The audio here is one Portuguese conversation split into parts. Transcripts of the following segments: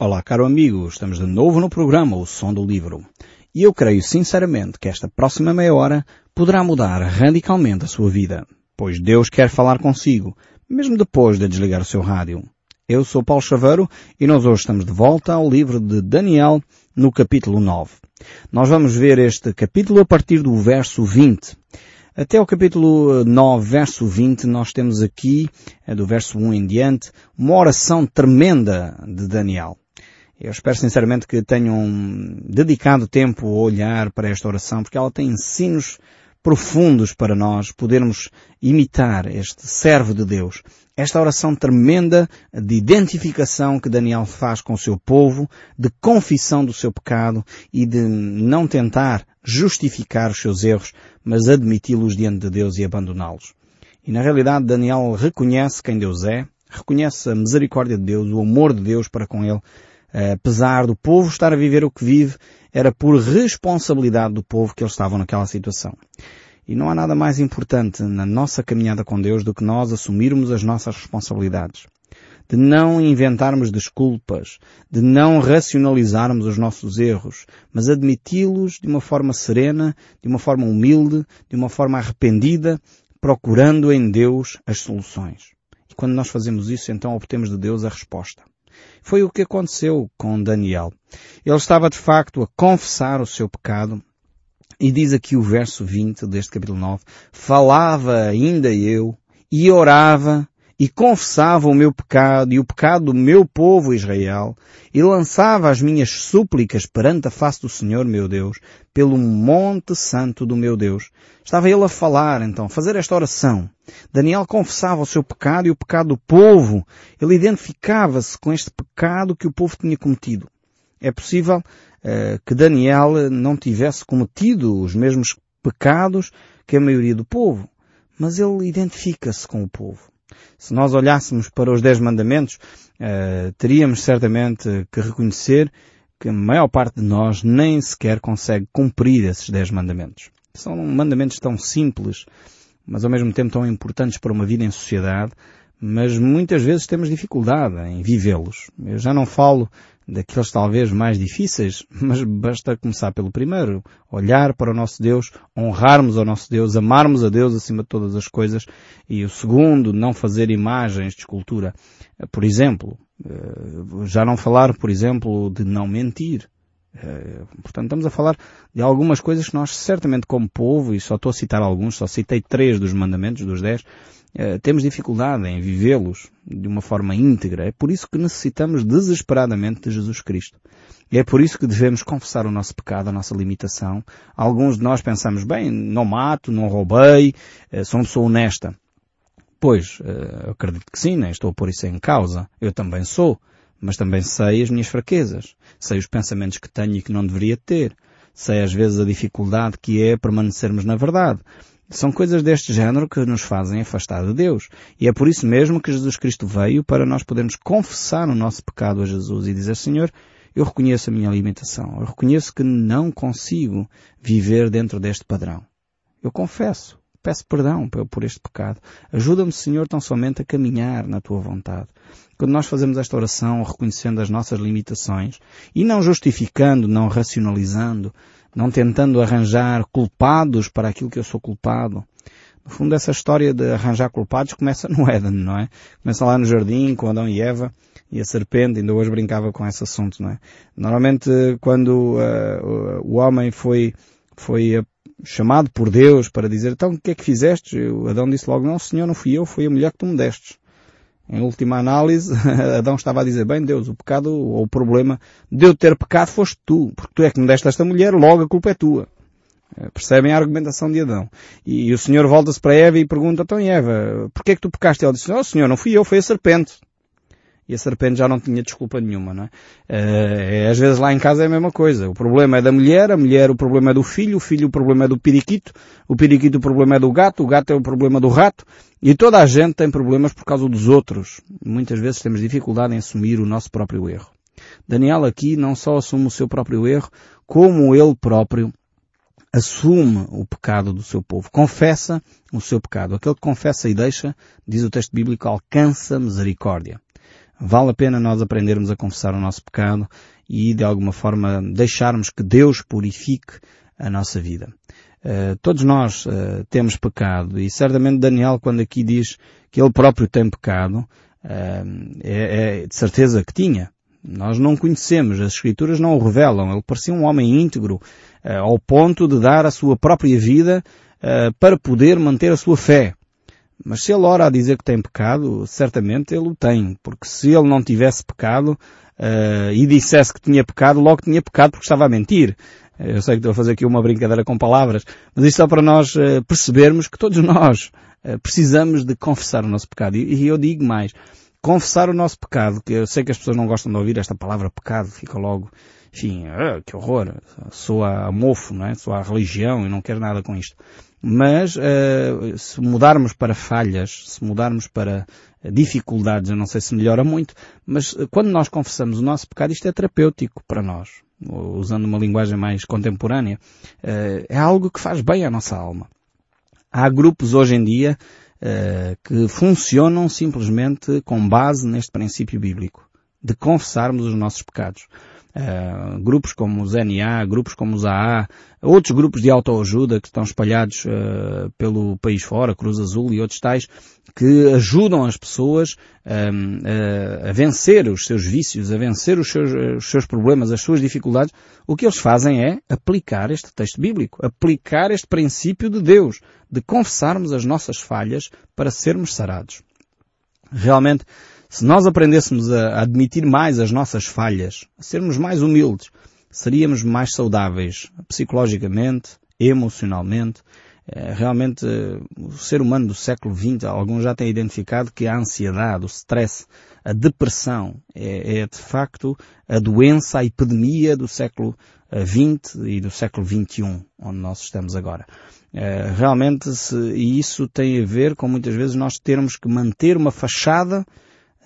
Olá, caro amigo, estamos de novo no programa O Som do Livro. E eu creio sinceramente que esta próxima meia hora poderá mudar radicalmente a sua vida, pois Deus quer falar consigo, mesmo depois de desligar o seu rádio. Eu sou Paulo Chaveiro e nós hoje estamos de volta ao livro de Daniel no capítulo 9. Nós vamos ver este capítulo a partir do verso 20. Até o capítulo 9, verso 20, nós temos aqui, é do verso 1 em diante, uma oração tremenda de Daniel. Eu espero sinceramente que tenham dedicado tempo a olhar para esta oração, porque ela tem ensinos profundos para nós podermos imitar este servo de Deus. Esta oração tremenda de identificação que Daniel faz com o seu povo, de confissão do seu pecado e de não tentar justificar os seus erros, mas admiti-los diante de Deus e abandoná-los. E na realidade Daniel reconhece quem Deus é, reconhece a misericórdia de Deus, o amor de Deus para com ele, apesar do povo estar a viver o que vive, era por responsabilidade do povo que eles estavam naquela situação. E não há nada mais importante na nossa caminhada com Deus do que nós assumirmos as nossas responsabilidades. De não inventarmos desculpas, de não racionalizarmos os nossos erros, mas admiti-los de uma forma serena, de uma forma humilde, de uma forma arrependida, procurando em Deus as soluções. E quando nós fazemos isso, então obtemos de Deus a resposta. Foi o que aconteceu com Daniel. Ele estava de facto a confessar o seu pecado, e diz aqui o verso 20 deste capítulo 9, falava ainda eu, e orava, e confessava o meu pecado e o pecado do meu povo Israel, e lançava as minhas súplicas perante a face do Senhor meu Deus, pelo monte santo do meu Deus. Estava ele a falar, então, a fazer esta oração. Daniel confessava o seu pecado e o pecado do povo. Ele identificava-se com este pecado que o povo tinha cometido. É possível uh, que Daniel não tivesse cometido os mesmos pecados que a maioria do povo, mas ele identifica-se com o povo. Se nós olhássemos para os Dez Mandamentos, uh, teríamos certamente que reconhecer que a maior parte de nós nem sequer consegue cumprir esses Dez Mandamentos. São mandamentos tão simples, mas ao mesmo tempo tão importantes para uma vida em sociedade, mas muitas vezes temos dificuldade em vivê-los. Eu já não falo daqueles talvez mais difíceis, mas basta começar pelo primeiro. Olhar para o nosso Deus, honrarmos ao nosso Deus, amarmos a Deus acima de todas as coisas. E o segundo, não fazer imagens de escultura. Por exemplo, eh, já não falar, por exemplo, de não mentir. Eh, portanto, estamos a falar de algumas coisas que nós certamente como povo, e só estou a citar alguns, só citei três dos mandamentos, dos dez, eh, temos dificuldade em vivê-los de uma forma íntegra. É por isso que necessitamos desesperadamente de Jesus Cristo. E é por isso que devemos confessar o nosso pecado, a nossa limitação. Alguns de nós pensamos, bem, não mato, não roubei, eh, sou uma pessoa honesta. Pois, acredito que sim, nem estou a pôr isso em causa. Eu também sou. Mas também sei as minhas fraquezas. Sei os pensamentos que tenho e que não deveria ter. Sei às vezes a dificuldade que é permanecermos na verdade. São coisas deste género que nos fazem afastar de Deus. E é por isso mesmo que Jesus Cristo veio para nós podermos confessar o nosso pecado a Jesus e dizer, Senhor, eu reconheço a minha limitação. Eu reconheço que não consigo viver dentro deste padrão. Eu confesso. Peço perdão por este pecado. Ajuda-me, Senhor, tão somente a caminhar na Tua vontade. Quando nós fazemos esta oração reconhecendo as nossas limitações e não justificando, não racionalizando, não tentando arranjar culpados para aquilo que eu sou culpado. No fundo, essa história de arranjar culpados começa no Éden, não é? Começa lá no jardim, com Adão e Eva, e a serpente, ainda hoje brincava com esse assunto, não é? Normalmente, quando uh, o homem foi, foi chamado por Deus para dizer, então, o que é que fizeste? Adão disse logo, não, Senhor, não fui eu, foi a mulher que tu me destes. Em última análise, Adão estava a dizer, bem Deus, o pecado ou o problema de eu ter pecado foste tu, porque tu é que me deste esta mulher, logo a culpa é tua. Eh, percebem a argumentação de Adão. E, o Senhor volta-se para Eva e pergunta, então Eva, porquê é que tu pecaste? Ela disse, não Senhor, não fui eu, foi a serpente e a serpente já não tinha desculpa nenhuma, não é? Uh, às vezes lá em casa é a mesma coisa. O problema é da mulher, a mulher o problema é do filho, o filho o problema é do periquito, o periquito o problema é do gato, o gato é o problema do rato, e toda a gente tem problemas por causa dos outros. Muitas vezes temos dificuldade em assumir o nosso próprio erro. Daniel aqui não só assume o seu próprio erro, como ele próprio assume o pecado do seu povo, confessa o seu pecado. Aquele que confessa e deixa, diz o texto bíblico, alcança misericórdia. Vale a pena nós aprendermos a confessar o nosso pecado e de alguma forma deixarmos que Deus purifique a nossa vida. Uh, todos nós uh, temos pecado e certamente Daniel quando aqui diz que ele próprio tem pecado, uh, é, é, de certeza que tinha. Nós não conhecemos, as escrituras não o revelam. Ele parecia um homem íntegro, ao ponto de dar a sua própria vida para poder manter a sua fé. Mas se ele ora a dizer que tem pecado, certamente ele o tem, porque se ele não tivesse pecado uh, e dissesse que tinha pecado, logo tinha pecado porque estava a mentir. Eu sei que estou a fazer aqui uma brincadeira com palavras, mas isto é para nós uh, percebermos que todos nós uh, precisamos de confessar o nosso pecado. E, e, eu digo mais, confessar o nosso pecado, que eu sei que as pessoas não gostam de ouvir esta palavra pecado, fica logo, enfim, que horror, soa a mofo, não é? Soa a religião e não quero nada com isto. Mas uh, se mudarmos para falhas, se mudarmos para dificuldades, eu não sei se melhora muito, mas uh, quando nós confessamos o nosso pecado, isto é terapêutico para nós. Usando uma linguagem mais contemporânea, uh, é algo que faz bem à nossa alma. Há grupos hoje em dia que funcionam simplesmente com base neste princípio bíblico, de confessarmos os nossos pecados. Uh, grupos como os NA, grupos como os AA, outros grupos de autoajuda que estão espalhados uh, pelo país fora, Cruz Azul e outros tais, que ajudam as pessoas uh, a vencer os seus vícios, a vencer os seus, os seus problemas, as suas dificuldades. O que eles fazem é aplicar este texto bíblico, aplicar este princípio de Deus, de confessarmos as nossas falhas para sermos sarados. Realmente, se nós aprendêssemos a admitir mais as nossas falhas, a sermos mais humildes, seríamos mais saudáveis psicologicamente, emocionalmente. Eh, realmente, o ser humano do século XX, alguns já têm identificado que a ansiedade, o stress, a depressão é, é de facto a doença, a epidemia do século XX e do século XXI, onde nós estamos agora. Eh, realmente, e isso tem a ver com muitas vezes nós termos que manter uma fachada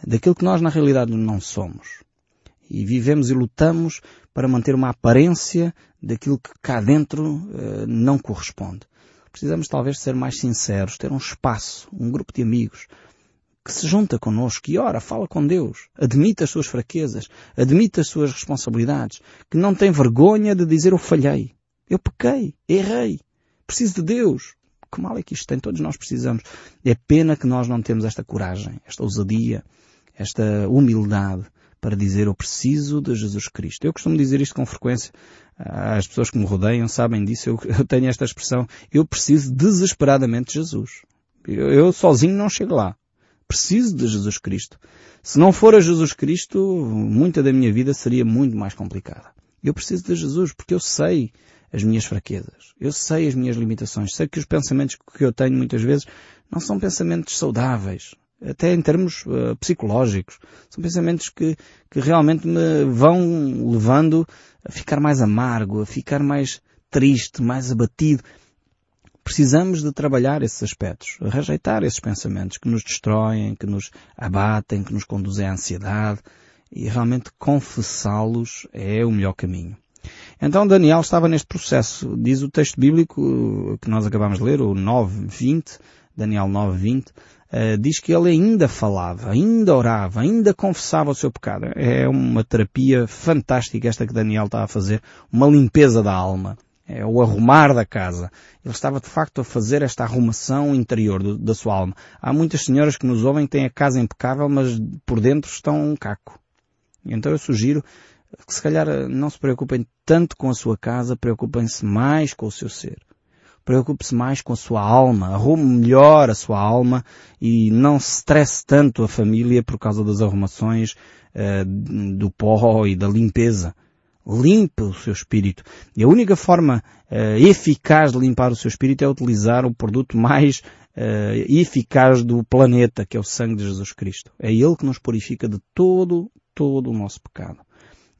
daquilo que nós na realidade não somos. E vivemos e lutamos para manter uma aparência daquilo que cá dentro uh, não corresponde. Precisamos talvez ser mais sinceros, ter um espaço, um grupo de amigos que se junta connosco e ora, fala com Deus, admite as suas fraquezas, admite as suas responsabilidades, que não tem vergonha de dizer eu falhei, eu pequei, errei, preciso de Deus. Que mal é que isto tem? Todos nós precisamos. É pena que nós não temos esta coragem, esta ousadia, esta humildade para dizer eu preciso de Jesus Cristo. Eu costumo dizer isto com frequência. As pessoas que me rodeiam sabem disso. Eu, eu tenho esta expressão. Eu preciso desesperadamente de Jesus. Eu, eu sozinho não chego lá. Preciso de Jesus Cristo. Se não for a Jesus Cristo, muita da minha vida seria muito mais complicada. Eu preciso de Jesus porque eu sei as minhas fraquezas. Eu sei as minhas limitações. Sei que os pensamentos que eu tenho muitas vezes não são pensamentos saudáveis até em termos uh, psicológicos. São pensamentos que, que realmente me vão levando a ficar mais amargo, a ficar mais triste, mais abatido. Precisamos de trabalhar esses aspectos, rejeitar esses pensamentos que nos destroem, que nos abatem, que nos conduzem à ansiedade e realmente confessá-los é o melhor caminho. Então Daniel estava neste processo. Diz o texto bíblico que nós acabamos de ler, o 9.20, Daniel 9.20, uh, diz que ele ainda falava, ainda orava, ainda confessava o seu pecado. É uma terapia fantástica esta que Daniel está a fazer, uma limpeza da alma. É o arrumar da casa. Ele estava de facto a fazer esta arrumação interior do, da sua alma. Há muitas senhoras que nos ouvem que têm a casa impecável, mas por dentro estão um caco. Então eu sugiro que se calhar não se preocupem tanto com a sua casa, preocupem-se mais com o seu ser. Preocupe-se mais com a sua alma, arrume melhor a sua alma e não se estresse tanto a família por causa das arrumações uh, do pó e da limpeza. Limpe o seu espírito. E a única forma uh, eficaz de limpar o seu espírito é utilizar o produto mais uh, eficaz do planeta, que é o sangue de Jesus Cristo. É Ele que nos purifica de todo, todo o nosso pecado.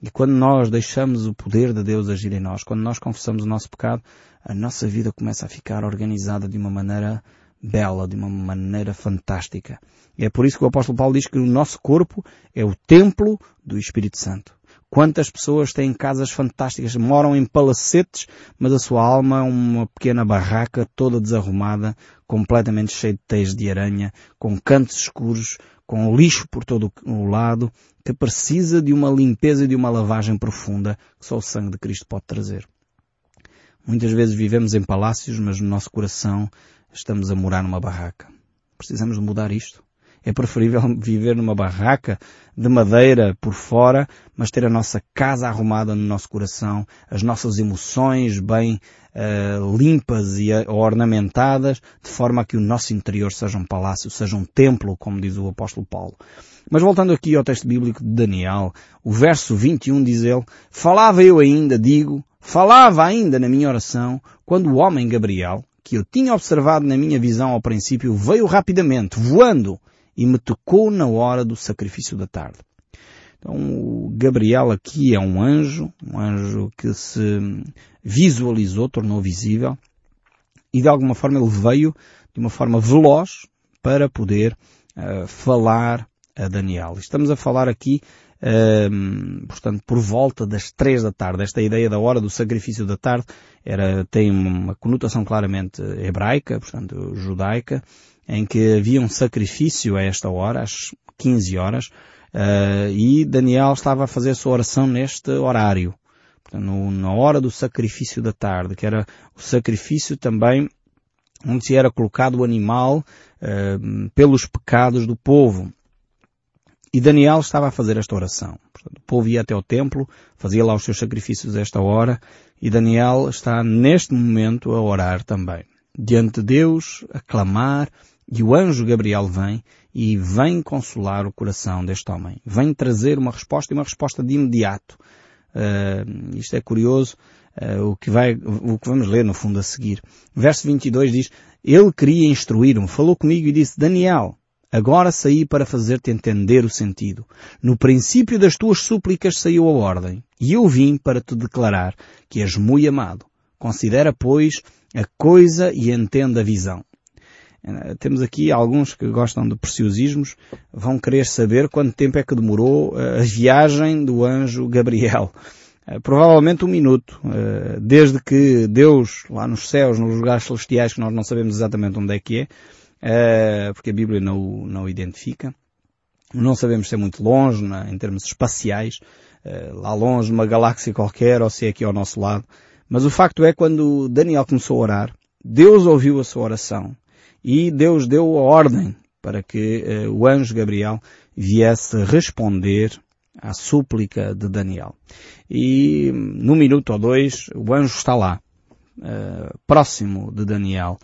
E quando nós deixamos o poder de Deus agir em nós, quando nós confessamos o nosso pecado, a nossa vida começa a ficar organizada de uma maneira bela, de uma maneira fantástica. E é por isso que o apóstolo Paulo diz que o nosso corpo é o templo do Espírito Santo. Quantas pessoas têm casas fantásticas, moram em palacetes, mas a sua alma é uma pequena barraca toda desarrumada, completamente cheia de teias de aranha, com cantos escuros, com lixo por todo o lado, que precisa de uma limpeza e de uma lavagem profunda que só o sangue de Cristo pode trazer. Muitas vezes vivemos em palácios, mas no nosso coração estamos a morar numa barraca. Precisamos de mudar isto. É preferível viver numa barraca de madeira por fora, mas ter a nossa casa arrumada no nosso coração, as nossas emoções bem uh, limpas e uh, ornamentadas, de forma a que o nosso interior seja um palácio, seja um templo, como diz o apóstolo Paulo. Mas voltando aqui ao texto bíblico de Daniel, o verso 21 diz ele, Falava eu ainda, digo, falava ainda na minha oração, quando o homem Gabriel, que eu tinha observado na minha visão ao princípio, veio rapidamente, voando, e me tocou na hora do sacrifício da tarde. Então, o Gabriel aqui é um anjo, um anjo que se visualizou, tornou visível, e de alguma forma ele veio de uma forma veloz para poder uh, falar a Daniel. Estamos a falar aqui, uh, portanto, por volta das três da tarde. Esta ideia da hora do sacrifício da tarde era, tem uma conotação claramente hebraica, portanto, judaica, em que havia um sacrifício a esta hora, às 15 horas, uh, e Daniel estava a fazer a sua oração neste horário, na hora do sacrifício da tarde, que era o sacrifício também onde se era colocado o animal uh, pelos pecados do povo. E Daniel estava a fazer esta oração. Portanto, o povo ia até o templo, fazia lá os seus sacrifícios a esta hora, e Daniel está neste momento a orar também. Diante de Deus, a clamar, e o anjo Gabriel vem e vem consolar o coração deste homem. Vem trazer uma resposta e uma resposta de imediato. Uh, isto é curioso, uh, o, que vai, o que vamos ler no fundo a seguir. Verso 22 diz, Ele queria instruir-me, falou comigo e disse, Daniel, agora saí para fazer-te entender o sentido. No princípio das tuas súplicas saiu a ordem, e eu vim para te declarar que és muito amado. Considera, pois, a coisa e entenda a visão. Eh, temos aqui alguns que gostam de preciosismos, vão querer saber quanto tempo é que demorou eh, a viagem do anjo Gabriel. Eh, provavelmente um minuto, desde que Deus, lá nos céus, nos lugares celestiais, que nós não sabemos exatamente onde é que é, porque a Bíblia não não o identifica, não sabemos se é muito longe, em termos espaciais, lá longe, numa galáxia qualquer, ou se é aqui ao nosso lado. Mas o facto é, quando Daniel começou a orar, Deus ouviu a sua oração e Deus deu ordem para que uh, o anjo Gabriel viesse responder à súplica de Daniel. E num minuto ou dois o anjo está lá, uh, próximo de Daniel,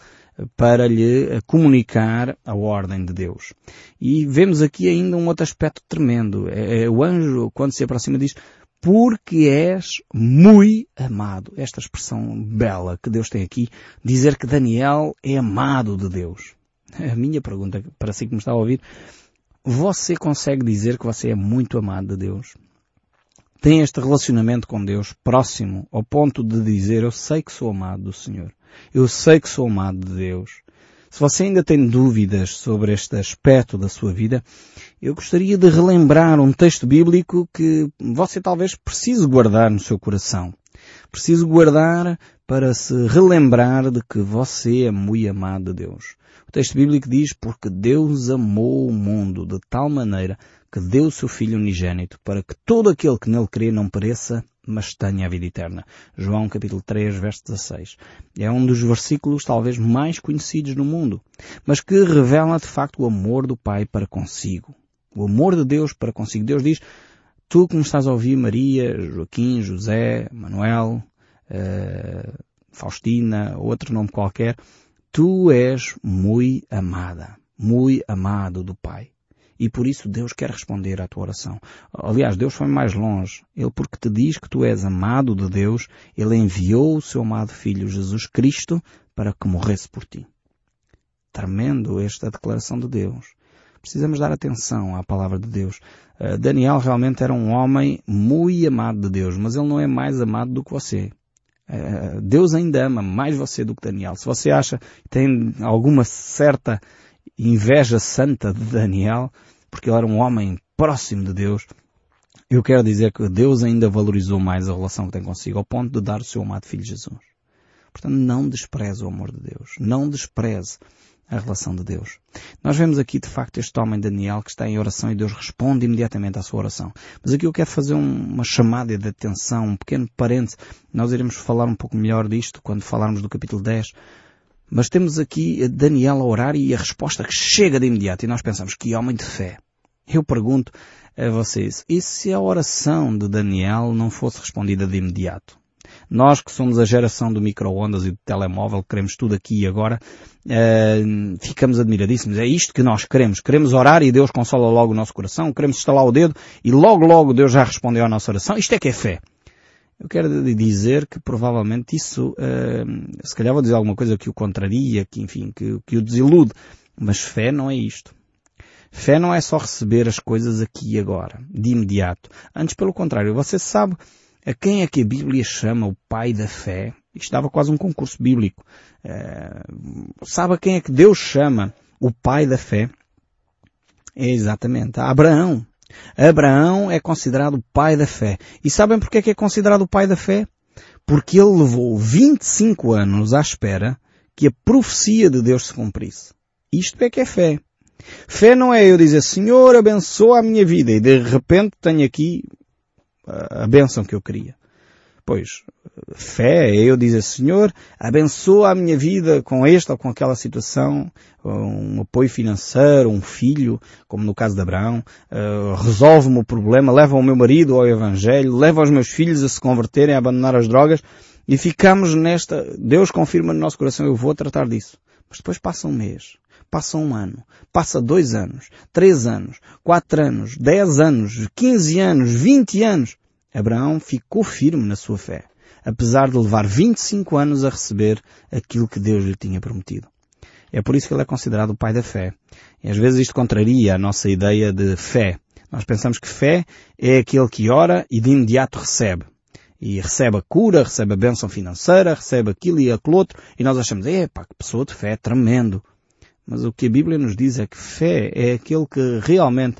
para lhe eh, comunicar a ordem de Deus. E vemos aqui ainda um outro aspecto tremendo. É, é, o anjo, quando se aproxima, diz, porque és muito amado. Esta expressão bela que Deus tem aqui, dizer que Daniel é amado de Deus. A minha pergunta para si que me está a ouvir, você consegue dizer que você é muito amado de Deus? Tem este relacionamento com Deus próximo ao ponto de dizer eu sei que sou amado do Senhor. Eu sei que sou amado de Deus. Se você ainda tem dúvidas sobre este aspecto da sua vida, eu gostaria de relembrar um texto bíblico que você talvez precise guardar no seu coração. Precise guardar para se relembrar de que você é muito amado de Deus. O texto bíblico diz, porque Deus amou o mundo de tal maneira que deu o seu Filho unigênito para que todo aquele que nele crê não pereça, mas tenha a vida eterna. João capítulo 3, verso 16. É um dos versículos talvez mais conhecidos no mundo, mas que revela de facto o amor do Pai para consigo. O amor de Deus para consigo. Deus diz, tu que me estás a ouvir, Maria, Joaquim, José, Manuel, uh, Faustina, outro nome qualquer, tu és muito amada, muito amado do Pai. E por isso Deus quer responder à tua oração. Aliás, Deus foi mais longe. Ele, porque te diz que tu és amado de Deus, Ele enviou o seu amado Filho Jesus Cristo para que morresse por ti. Tremendo esta declaração de Deus. Precisamos dar atenção à palavra de Deus. Uh, Daniel realmente era um homem muito amado de Deus, mas ele não é mais amado do que você. Uh, Deus ainda ama mais você do que Daniel. Se você acha que tem alguma certa inveja santa de Daniel, porque ele era um homem próximo de Deus, eu quero dizer que Deus ainda valorizou mais a relação que tem consigo, ao ponto de dar o seu amado Filho Jesus. Portanto, não despreze o amor de Deus. Não despreze a relação de Deus. Nós vemos aqui de facto este homem Daniel que está em oração e Deus responde imediatamente à sua oração. Mas aqui eu quero fazer uma chamada de atenção, um pequeno parêntese. Nós iremos falar um pouco melhor disto quando falarmos do capítulo 10. Mas temos aqui Daniel a orar e a resposta que chega de imediato e nós pensamos que homem de fé. Eu pergunto a vocês, e se a oração de Daniel não fosse respondida de imediato? Nós que somos a geração do micro-ondas e do telemóvel, queremos tudo aqui e agora, uh, ficamos admiradíssimos. É isto que nós queremos. Queremos orar e Deus consola logo o nosso coração. Queremos estalar o dedo e logo, logo Deus já respondeu à nossa oração. Isto é que é fé. Eu quero dizer que provavelmente isso, uh, se calhar vou dizer alguma coisa que o contraria, que enfim, que, que o desilude. Mas fé não é isto. Fé não é só receber as coisas aqui e agora, de imediato. Antes, pelo contrário, você sabe a quem é que a Bíblia chama o pai da fé? Isto dava quase um concurso bíblico. Uh, sabe a quem é que Deus chama o pai da fé? É exatamente a Abraão. Abraão é considerado o pai da fé. E sabem porque é que é considerado o pai da fé? Porque ele levou 25 anos à espera que a profecia de Deus se cumprisse. Isto é que é fé. Fé não é eu dizer, Senhor, abençoa a minha vida e de repente tenho aqui a bênção que eu queria. Pois, fé é eu dizer, Senhor, abençoa a minha vida com esta ou com aquela situação, um apoio financeiro, um filho, como no caso de Abraão, uh, resolve-me o problema, leva o meu marido ao Evangelho, leva os meus filhos a se converterem, a abandonar as drogas, e ficamos nesta, Deus confirma no nosso coração, eu vou tratar disso. Mas depois passa um mês, passa um ano, passa dois anos, três anos, quatro anos, dez anos, quinze anos, vinte anos. Abraão ficou firme na sua fé, apesar de levar 25 anos a receber aquilo que Deus lhe tinha prometido. É por isso que ele é considerado o pai da fé. E às vezes isto contraria a nossa ideia de fé. Nós pensamos que fé é aquele que ora e de imediato recebe. E recebe a cura, recebe a bênção financeira, recebe aquilo e aquilo outro, e nós achamos, epá, que pessoa de fé, tremendo. Mas o que a Bíblia nos diz é que fé é aquele que realmente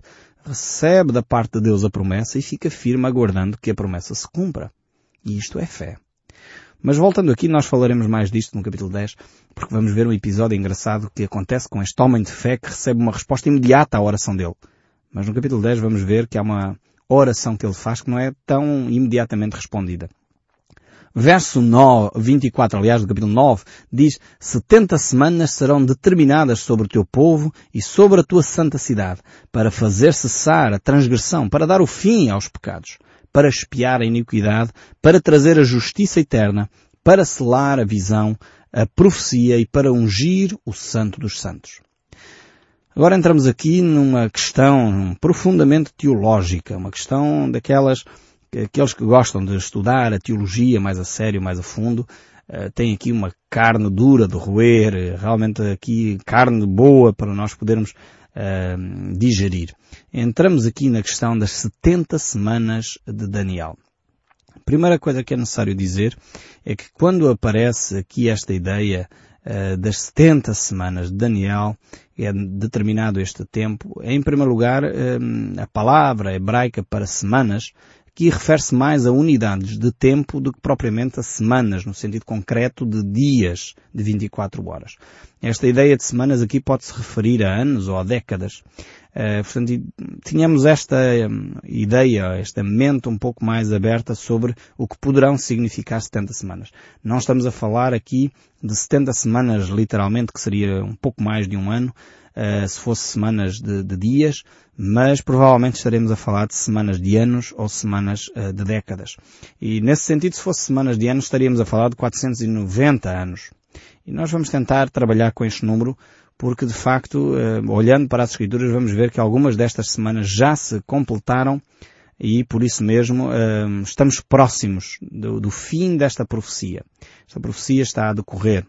recebe da parte de Deus a promessa e fica firme aguardando que a promessa se cumpra. E isto é fé. Mas voltando aqui, nós falaremos mais disto no capítulo 10, porque vamos ver um episódio engraçado que acontece com este homem de fé que recebe uma resposta imediata à oração dele. Mas no capítulo 10 vamos ver que há uma oração que ele faz que não é tão imediatamente respondida verso 9, 24, aliás, do capítulo 9, diz, 70 semanas serão determinadas sobre o teu povo e sobre a tua santa cidade, para fazer cessar a transgressão, para dar o fim aos pecados, para espiar a iniquidade, para trazer a justiça eterna, para selar a visão, a profecia e para ungir o santo dos santos. Agora entramos aqui numa questão profundamente teológica, uma questão daquelas aqueles que gostam de estudar a teologia mais a sério, mais a fundo, uh, têm aqui uma carne dura de roer, realmente aqui carne boa para nós podermos uh, digerir. Entramos aqui na questão das 70 semanas de Daniel. A primeira coisa que é necessário dizer é que quando aparece aqui esta ideia das 70 semanas de Daniel, é determinado este tempo, em primeiro lugar, a palavra hebraica para semanas que refere-se mais a unidades de tempo do que propriamente a semanas, no sentido concreto de dias de 24 horas. Esta ideia de semanas aqui pode-se referir a anos ou a décadas. Uh, portanto, tínhamos esta um, ideia, esta mente um pouco mais aberta sobre o que poderão significar 70 semanas. Não estamos a falar aqui de 70 semanas literalmente, que seria um pouco mais de um ano, uh, se fosse semanas de, de, dias, mas provavelmente estaremos a falar de semanas de anos ou semanas uh, de décadas. E nesse sentido, se fosse semanas de anos, estaríamos a falar de 490 anos. E nós vamos tentar trabalhar com este número porque de facto, uh, olhando para as Escrituras, vamos ver que algumas destas semanas já se completaram e por isso mesmo uh, estamos próximos do, do, fim desta profecia. Esta profecia está a decorrer.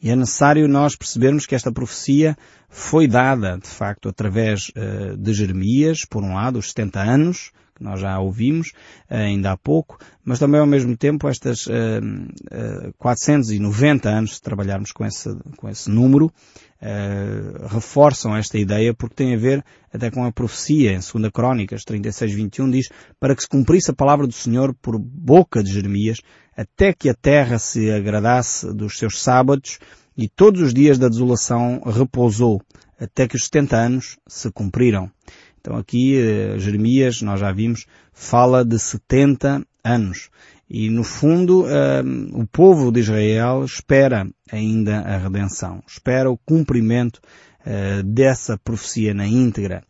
E é necessário nós percebermos que esta profecia foi dada, de facto, através uh, de Jeremias, por um lado, os 70 anos, que nós já ouvimos uh, ainda há pouco, mas também ao mesmo tempo estas uh, uh, 490 anos, se trabalharmos com esse, com esse número, reforçam esta ideia porque tem a ver até com a profecia em 2 Crónicas 36, 21 diz para que se cumprisse a palavra do Senhor por boca de Jeremias até que a terra se agradasse dos seus sábados e todos os dias da desolação repousou, até que os 70 anos se cumpriram. Então aqui eh, Jeremias, nós já vimos, fala de 70 anos. E no fundo, eh, o povo de Israel espera ainda a redenção, espera o cumprimento eh, dessa profecia na íntegra.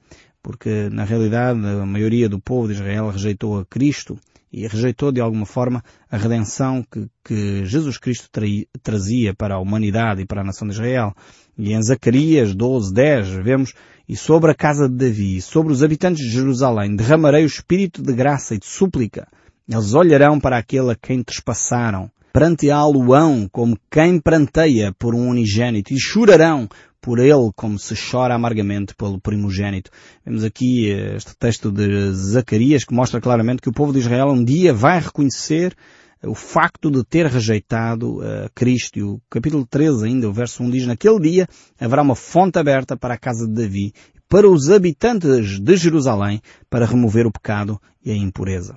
Porque na realidade a maioria do povo de Israel rejeitou a Cristo e rejeitou de alguma forma a redenção que, que Jesus Cristo tra trazia para a humanidade e para a nação de Israel. E em Zacarias 12, 10 vemos, e sobre a casa de Davi, e sobre os habitantes de Jerusalém, derramarei o espírito de graça e de súplica. Eles olharão para aquele a quem trespassaram, perante a aluão como quem pranteia por um unigênito, e chorarão por ele como se chora amargamente pelo primogênito. Vemos aqui eh, este texto de Zacarias que mostra claramente que o povo de Israel um dia vai reconhecer o facto de ter rejeitado uh, Cristo. E o capítulo 13 ainda, o verso 1 diz, naquele dia haverá uma fonte aberta para a casa de Davi, para os habitantes de Jerusalém, para remover o pecado e a impureza.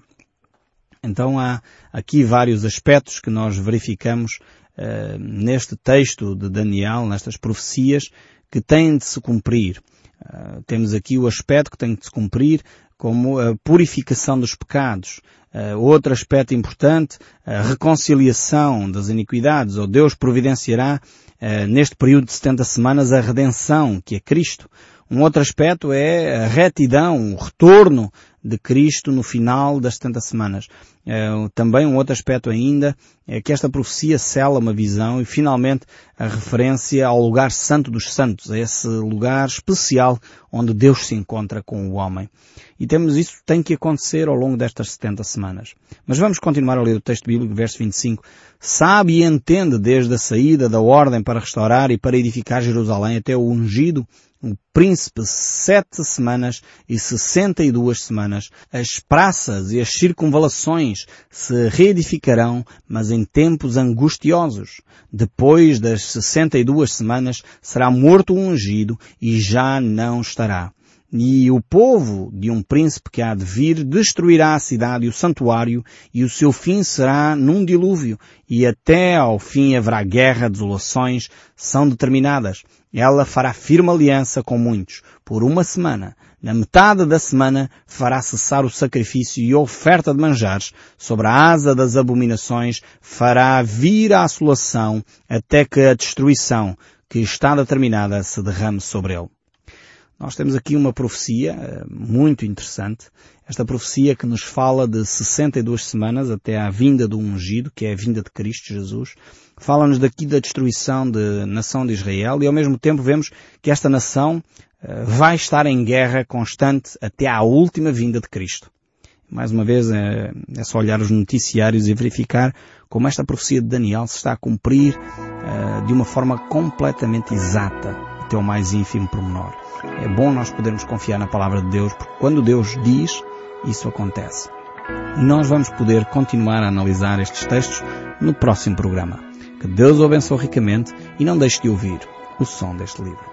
Então há aqui vários aspectos que nós verificamos uh, neste texto de Daniel, nestas profecias, que têm de se cumprir. Uh, temos aqui o aspecto que tem de se cumprir como a purificação dos pecados. Uh, outro aspecto importante, a reconciliação das iniquidades, ou Deus providenciará uh, neste período de 70 semanas a redenção, que é Cristo. Um outro aspecto é a retidão, o retorno de Cristo no final das 70 semanas. É, também um outro aspecto ainda é que esta profecia cela uma visão e finalmente a referência ao lugar santo dos santos, a esse lugar especial onde Deus se encontra com o homem. E temos isso tem que acontecer ao longo destas 70 semanas. Mas vamos continuar a ler o texto bíblico, verso 25. Sabe e entende desde a saída da ordem para restaurar e para edificar Jerusalém até o ungido um príncipe sete semanas e sessenta e duas semanas. As praças e as circunvalações se reedificarão, mas em tempos angustiosos. Depois das sessenta e duas semanas será morto o ungido e já não estará. E o povo de um príncipe que há de vir destruirá a cidade e o santuário, e o seu fim será num dilúvio, e até ao fim haverá guerra, desolações, são determinadas. Ela fará firme aliança com muitos, por uma semana. Na metade da semana fará cessar o sacrifício e oferta de manjares. Sobre a asa das abominações fará vir a assolação até que a destruição que está determinada se derrame sobre ele. Nós temos aqui uma profecia eh, muito interessante. Esta profecia que nos fala de 62 semanas até à vinda do ungido, que é a vinda de Cristo Jesus. Fala-nos daqui da destruição da nação de Israel e ao mesmo tempo vemos que esta nação vai estar em guerra constante até à última vinda de Cristo. Mais uma vez é, é só olhar os noticiários e verificar como esta profecia de Daniel se está a cumprir uh, de uma forma completamente exata até o mais ínfimo pormenor. É bom nós podermos confiar na palavra de Deus, porque quando Deus diz, isso acontece. Nós vamos poder continuar a analisar estes textos no próximo programa. Que Deus o abençoe ricamente e não deixe de ouvir o som deste livro.